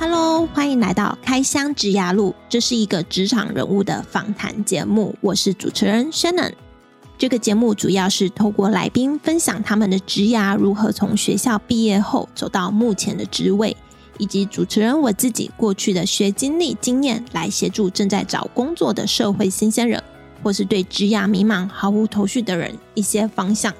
Hello，欢迎来到开箱职涯路，这是一个职场人物的访谈节目，我是主持人 Shannon。这个节目主要是透过来宾分享他们的职涯如何从学校毕业后走到目前的职位，以及主持人我自己过去的学经历经验，来协助正在找工作的社会新鲜人，或是对职涯迷茫毫无头绪的人一些方向。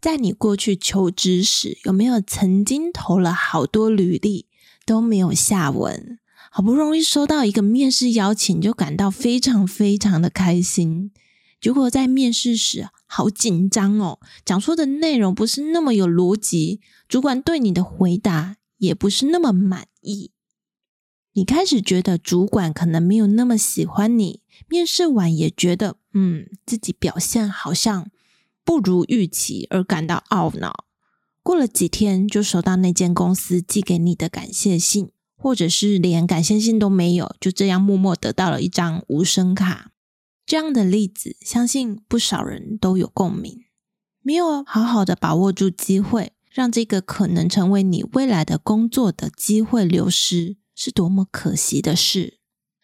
在你过去求职时，有没有曾经投了好多履历都没有下文？好不容易收到一个面试邀请，就感到非常非常的开心。结果在面试时好紧张哦，讲出的内容不是那么有逻辑，主管对你的回答也不是那么满意。你开始觉得主管可能没有那么喜欢你，面试完也觉得嗯，自己表现好像不如预期而感到懊恼。过了几天就收到那间公司寄给你的感谢信，或者是连感谢信都没有，就这样默默得到了一张无声卡。这样的例子，相信不少人都有共鸣。没有好好的把握住机会，让这个可能成为你未来的工作的机会流失，是多么可惜的事。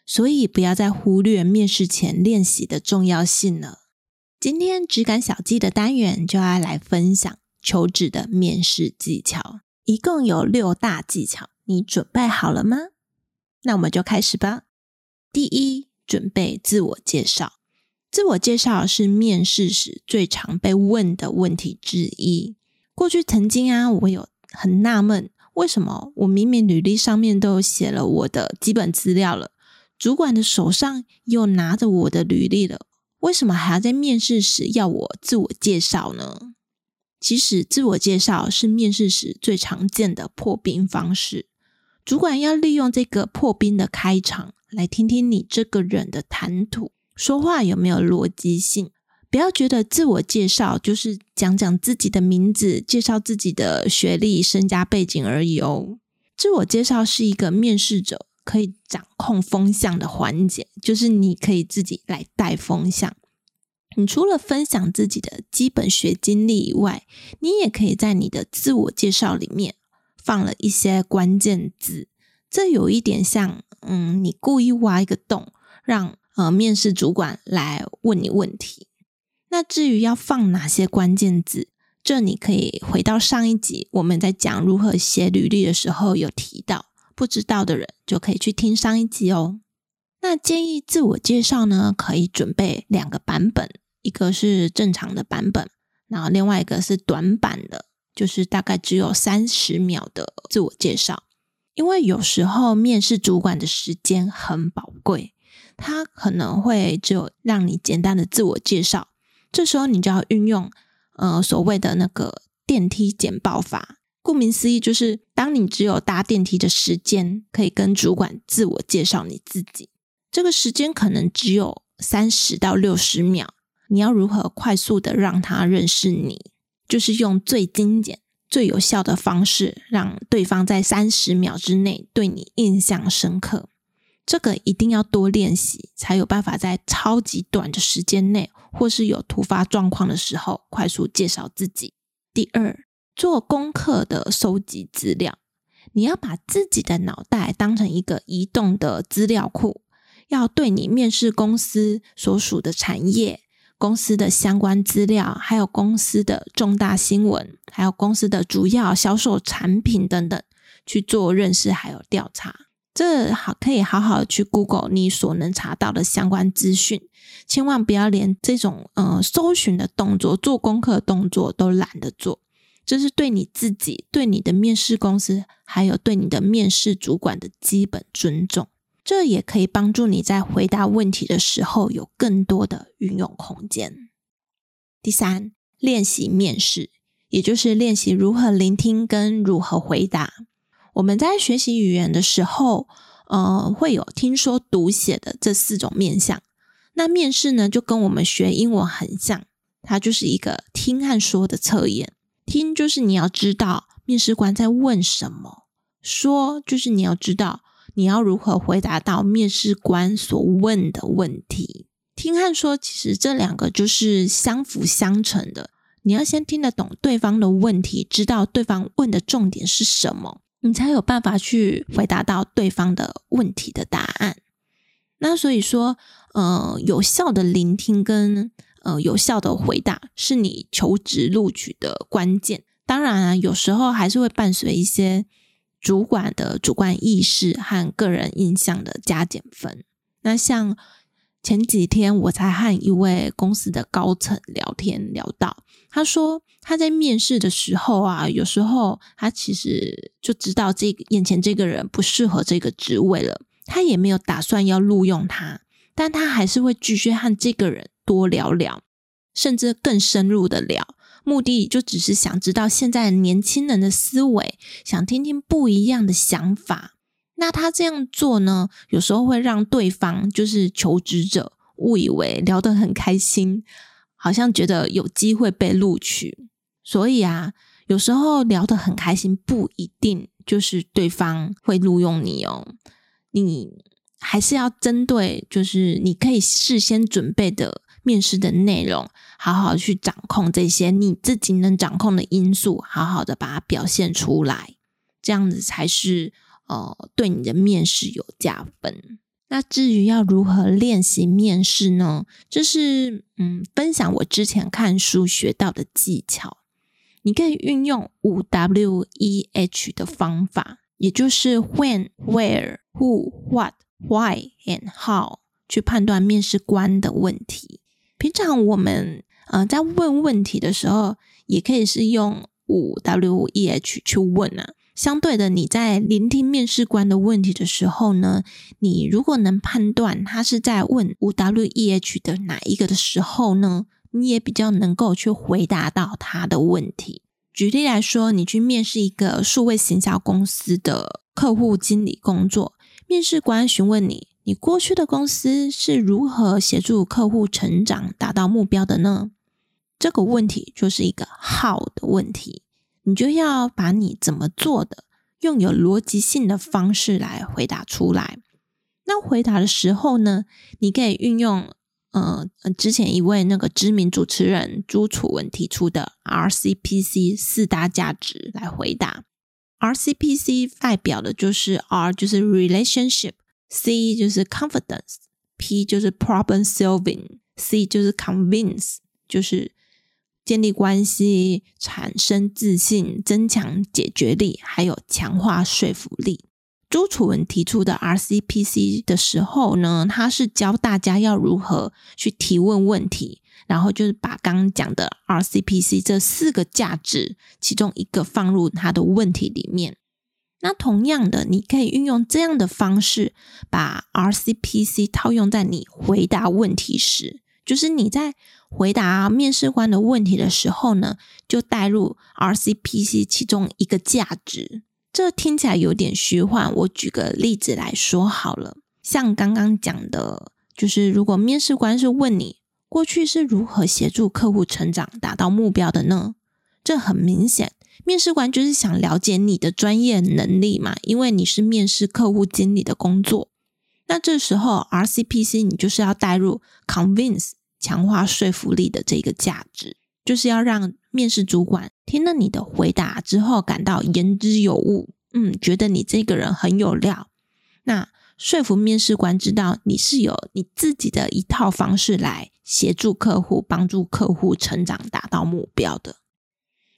所以，不要再忽略面试前练习的重要性了。今天职感小记的单元就要来分享求职的面试技巧，一共有六大技巧，你准备好了吗？那我们就开始吧。第一。准备自我介绍。自我介绍是面试时最常被问的问题之一。过去曾经啊，我有很纳闷，为什么我明明履历上面都有写了我的基本资料了，主管的手上又拿着我的履历了，为什么还要在面试时要我自我介绍呢？其实，自我介绍是面试时最常见的破冰方式。主管要利用这个破冰的开场。来听听你这个人的谈吐，说话有没有逻辑性？不要觉得自我介绍就是讲讲自己的名字，介绍自己的学历、身家背景而已哦。自我介绍是一个面试者可以掌控风向的环节，就是你可以自己来带风向。你除了分享自己的基本学经历以外，你也可以在你的自我介绍里面放了一些关键字，这有一点像。嗯，你故意挖一个洞，让呃面试主管来问你问题。那至于要放哪些关键字，这你可以回到上一集我们在讲如何写履历的时候有提到，不知道的人就可以去听上一集哦。那建议自我介绍呢，可以准备两个版本，一个是正常的版本，然后另外一个是短版的，就是大概只有三十秒的自我介绍。因为有时候面试主管的时间很宝贵，他可能会只有让你简单的自我介绍，这时候你就要运用呃所谓的那个电梯简报法。顾名思义，就是当你只有搭电梯的时间，可以跟主管自我介绍你自己，这个时间可能只有三十到六十秒，你要如何快速的让他认识你？就是用最精简。最有效的方式，让对方在三十秒之内对你印象深刻，这个一定要多练习，才有办法在超级短的时间内，或是有突发状况的时候，快速介绍自己。第二，做功课的收集资料，你要把自己的脑袋当成一个移动的资料库，要对你面试公司所属的产业。公司的相关资料，还有公司的重大新闻，还有公司的主要销售产品等等，去做认识还有调查。这好可以好好去 Google 你所能查到的相关资讯，千万不要连这种呃搜寻的动作、做功课的动作都懒得做。这是对你自己、对你的面试公司，还有对你的面试主管的基本尊重。这也可以帮助你在回答问题的时候有更多的运用空间。第三，练习面试，也就是练习如何聆听跟如何回答。我们在学习语言的时候，呃，会有听说读写的这四种面向。那面试呢，就跟我们学英文很像，它就是一个听和说的测验。听就是你要知道面试官在问什么，说就是你要知道。你要如何回答到面试官所问的问题？听和说，其实这两个就是相辅相成的。你要先听得懂对方的问题，知道对方问的重点是什么，你才有办法去回答到对方的问题的答案。那所以说，呃，有效的聆听跟呃有效的回答是你求职录取的关键。当然啊，有时候还是会伴随一些主管的主观意识和个人印象的加减分。那像前几天我才和一位公司的高层聊天聊到，他说他在面试的时候啊，有时候他其实就知道这眼前这个人不适合这个职位了，他也没有打算要录用他，但他还是会继续和这个人多聊聊，甚至更深入的聊，目的就只是想知道现在年轻人的思维，想听听不一样的想法。那他这样做呢，有时候会让对方就是求职者误以为聊得很开心，好像觉得有机会被录取。所以啊，有时候聊得很开心不一定就是对方会录用你哦。你还是要针对就是你可以事先准备的面试的内容，好好去掌控这些你自己能掌控的因素，好好的把它表现出来，这样子才是。呃，对你的面试有加分。那至于要如何练习面试呢？就是嗯，分享我之前看书学到的技巧。你可以运用五 W E H 的方法，也就是 When、Where、Who、What、Why and How 去判断面试官的问题。平常我们呃在问问题的时候，也可以是用五 W E H 去问啊。相对的，你在聆听面试官的问题的时候呢，你如果能判断他是在问五 W E H 的哪一个的时候呢，你也比较能够去回答到他的问题。举例来说，你去面试一个数位行销公司的客户经理工作，面试官询问你，你过去的公司是如何协助客户成长、达到目标的呢？这个问题就是一个好的问题。你就要把你怎么做的，用有逻辑性的方式来回答出来。那回答的时候呢，你可以运用呃之前一位那个知名主持人朱楚文提出的 RCPC 四大价值来回答。RCPC 代表的就是 R 就是 relationship C 就是 confidence，P 就是 problem solving，C 就是 convince，就是。建立关系、产生自信、增强解决力，还有强化说服力。朱楚文提出的 RCPC 的时候呢，他是教大家要如何去提问问题，然后就是把刚讲的 RCPC 这四个价值其中一个放入他的问题里面。那同样的，你可以运用这样的方式，把 RCPC 套用在你回答问题时。就是你在回答面试官的问题的时候呢，就带入 RCPC 其中一个价值。这听起来有点虚幻，我举个例子来说好了。像刚刚讲的，就是如果面试官是问你过去是如何协助客户成长、达到目标的呢？这很明显，面试官就是想了解你的专业能力嘛，因为你是面试客户经理的工作。那这时候 RCPC 你就是要带入 convince。强化说服力的这个价值，就是要让面试主管听了你的回答之后感到言之有物，嗯，觉得你这个人很有料。那说服面试官知道你是有你自己的一套方式来协助客户、帮助客户成长、达到目标的。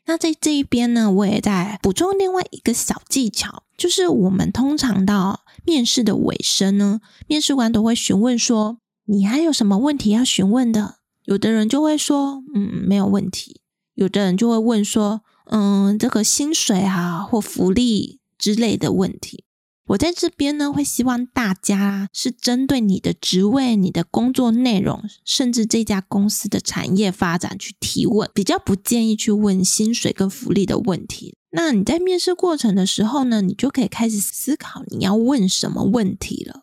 那在这一边呢，我也在补充另外一个小技巧，就是我们通常到面试的尾声呢，面试官都会询问说。你还有什么问题要询问的？有的人就会说，嗯，没有问题。有的人就会问说，嗯，这个薪水啊或福利之类的问题。我在这边呢，会希望大家是针对你的职位、你的工作内容，甚至这家公司的产业发展去提问，比较不建议去问薪水跟福利的问题。那你在面试过程的时候呢，你就可以开始思考你要问什么问题了。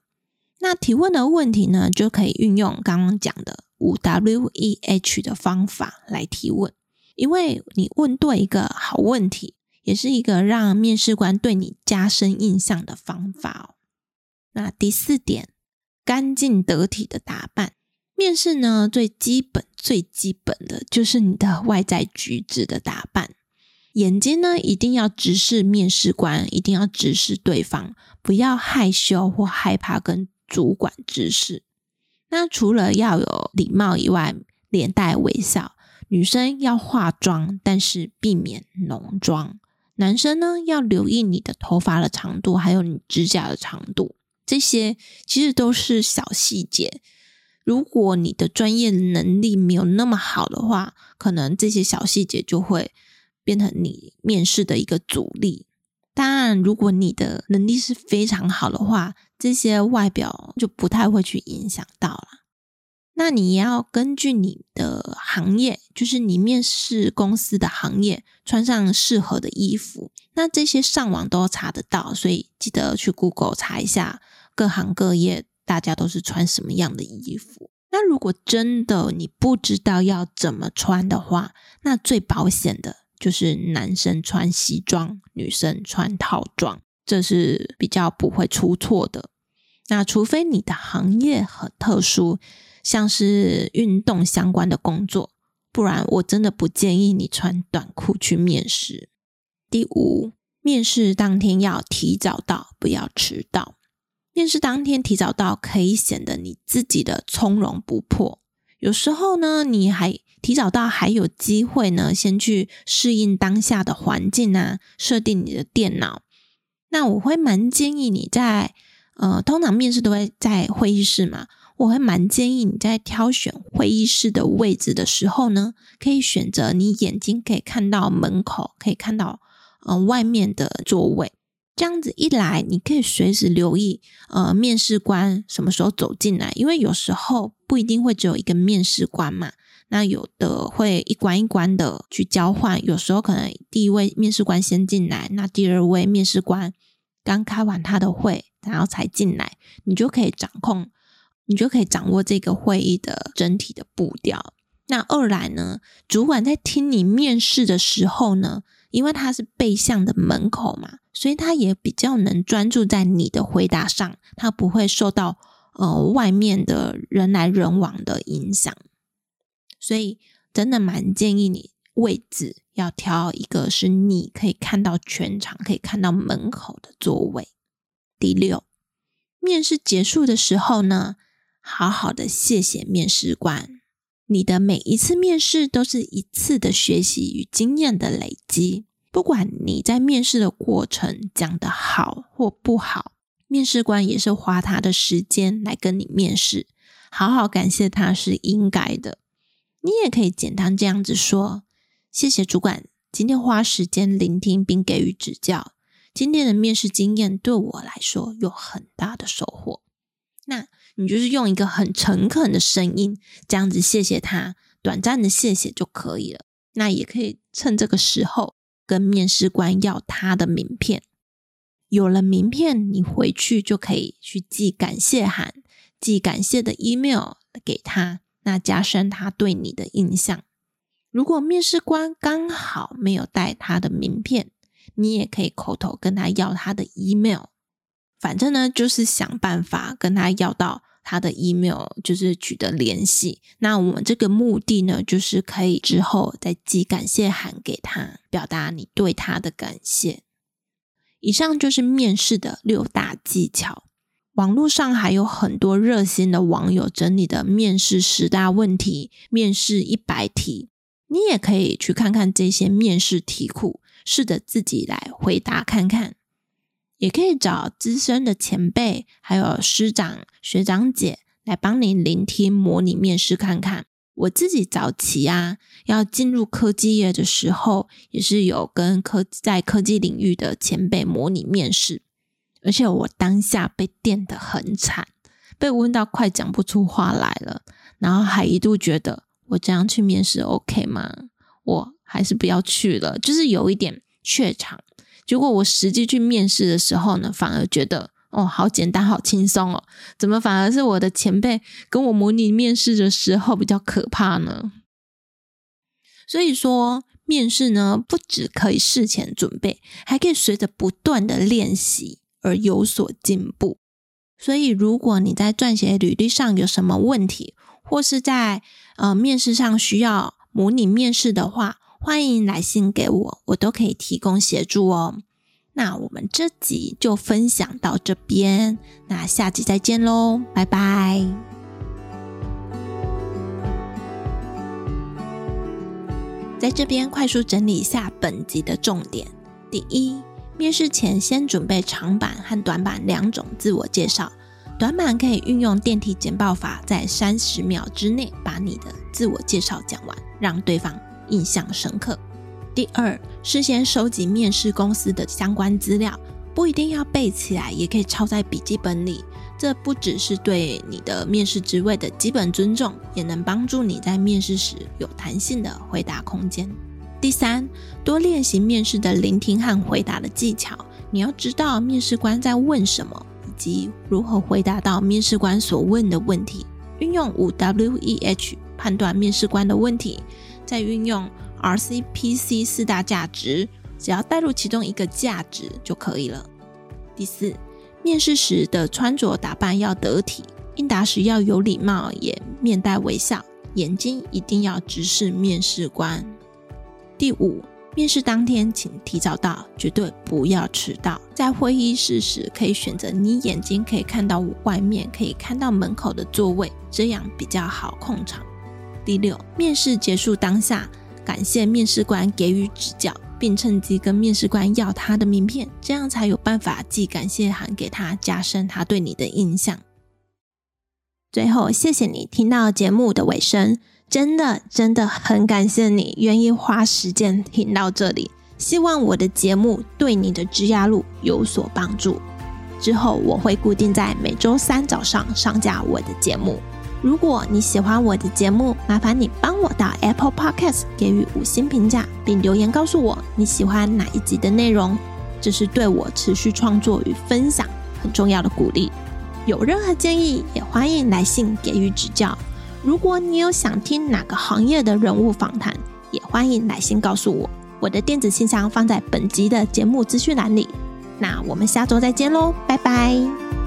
那提问的问题呢，就可以运用刚刚讲的五 W E H 的方法来提问，因为你问对一个好问题，也是一个让面试官对你加深印象的方法哦。那第四点，干净得体的打扮。面试呢，最基本、最基本的就是你的外在举止的打扮。眼睛呢，一定要直视面试官，一定要直视对方，不要害羞或害怕跟主管直视。那除了要有礼貌以外，脸带微笑。女生要化妆，但是避免浓妆。男生呢，要留意你的头发的长度，还有你指甲的长度。这些其实都是小细节。如果你的专业能力没有那么好的话，可能这些小细节就会变成你面试的一个阻力。当然，如果你的能力是非常好的话，这些外表就不太会去影响到了。那你要根据你的行业，就是你面试公司的行业，穿上适合的衣服。那这些上网都查得到，所以记得去 Google 查一下各行各业大家都是穿什么样的衣服。那如果真的你不知道要怎么穿的话，那最保险的就是男生穿西装，女生穿套装，这是比较不会出错的。那除非你的行业很特殊。像是运动相关的工作，不然我真的不建议你穿短裤去面试。第五，面试当天要提早到，不要迟到。面试当天提早到，可以显得你自己的从容不迫。有时候呢，你还提早到，还有机会呢，先去适应当下的环境啊，设定你的电脑。那我会蛮建议你在，呃，通常面试都会在会议室嘛。我会蛮建议你在挑选会议室的位置的时候呢，可以选择你眼睛可以看到门口，可以看到呃外面的座位。这样子一来，你可以随时留意呃面试官什么时候走进来，因为有时候不一定会只有一个面试官嘛。那有的会一关一关的去交换，有时候可能第一位面试官先进来，那第二位面试官刚开完他的会，然后才进来，你就可以掌控。你就可以掌握这个会议的整体的步调。那二来呢，主管在听你面试的时候呢，因为他是背向的门口嘛，所以他也比较能专注在你的回答上，他不会受到呃外面的人来人往的影响。所以真的蛮建议你位置要挑一个是你可以看到全场、可以看到门口的座位。第六，面试结束的时候呢，好好的谢谢面试官，你的每一次面试都是一次的学习与经验的累积。不管你在面试的过程讲得好或不好，面试官也是花他的时间来跟你面试，好好感谢他是应该的。你也可以简单这样子说：谢谢主管，今天花时间聆听并给予指教，今天的面试经验对我来说有很大的收获。那你就是用一个很诚恳的声音，这样子谢谢他，短暂的谢谢就可以了。那也可以趁这个时候跟面试官要他的名片。有了名片，你回去就可以去寄感谢函，寄感谢的 email 给他，那加深他对你的印象。如果面试官刚好没有带他的名片，你也可以口头跟他要他的 email。反正呢，就是想办法跟他要到。他的 email 就是取得联系，那我们这个目的呢，就是可以之后再寄感谢函给他，表达你对他的感谢。以上就是面试的六大技巧。网络上还有很多热心的网友整理的面试十大问题、面试一百题，你也可以去看看这些面试题库，试着自己来回答看看。也可以找资深的前辈，还有师长、学长姐来帮你聆听模拟面试看看。我自己早期啊，要进入科技业的时候，也是有跟科在科技领域的前辈模拟面试，而且我当下被电得很惨，被问到快讲不出话来了，然后还一度觉得我这样去面试 OK 吗？我还是不要去了，就是有一点怯场。结果我实际去面试的时候呢，反而觉得哦，好简单，好轻松哦。怎么反而是我的前辈跟我模拟面试的时候比较可怕呢？所以说，面试呢，不只可以事前准备，还可以随着不断的练习而有所进步。所以，如果你在撰写履历上有什么问题，或是在呃面试上需要模拟面试的话，欢迎来信给我，我都可以提供协助哦。那我们这集就分享到这边，那下集再见喽，拜拜。在这边快速整理一下本集的重点：第一，面试前先准备长版和短版两种自我介绍，短版可以运用电梯简报法，在三十秒之内把你的自我介绍讲完，让对方印象深刻。第二，事先收集面试公司的相关资料，不一定要背起来，也可以抄在笔记本里。这不只是对你的面试职位的基本尊重，也能帮助你在面试时有弹性的回答空间。第三，多练习面试的聆听和回答的技巧。你要知道面试官在问什么，以及如何回答到面试官所问的问题。运用五 W E H 判断面试官的问题，再运用。RCPC 四大价值，只要带入其中一个价值就可以了。第四，面试时的穿着打扮要得体，应答时要有礼貌，也面带微笑，眼睛一定要直视面试官。第五，面试当天请提早到，绝对不要迟到。在会议室时，可以选择你眼睛可以看到外面，可以看到门口的座位，这样比较好控场。第六，面试结束当下。感谢面试官给予指教，并趁机跟面试官要他的名片，这样才有办法寄感谢函给他，加深他对你的印象。最后，谢谢你听到节目的尾声，真的真的很感谢你愿意花时间听到这里。希望我的节目对你的职涯路有所帮助。之后我会固定在每周三早上上架我的节目。如果你喜欢我的节目，麻烦你帮我到 Apple Podcast 给予五星评价，并留言告诉我你喜欢哪一集的内容，这是对我持续创作与分享很重要的鼓励。有任何建议，也欢迎来信给予指教。如果你有想听哪个行业的人物访谈，也欢迎来信告诉我。我的电子信箱放在本集的节目资讯栏里。那我们下周再见喽，拜拜。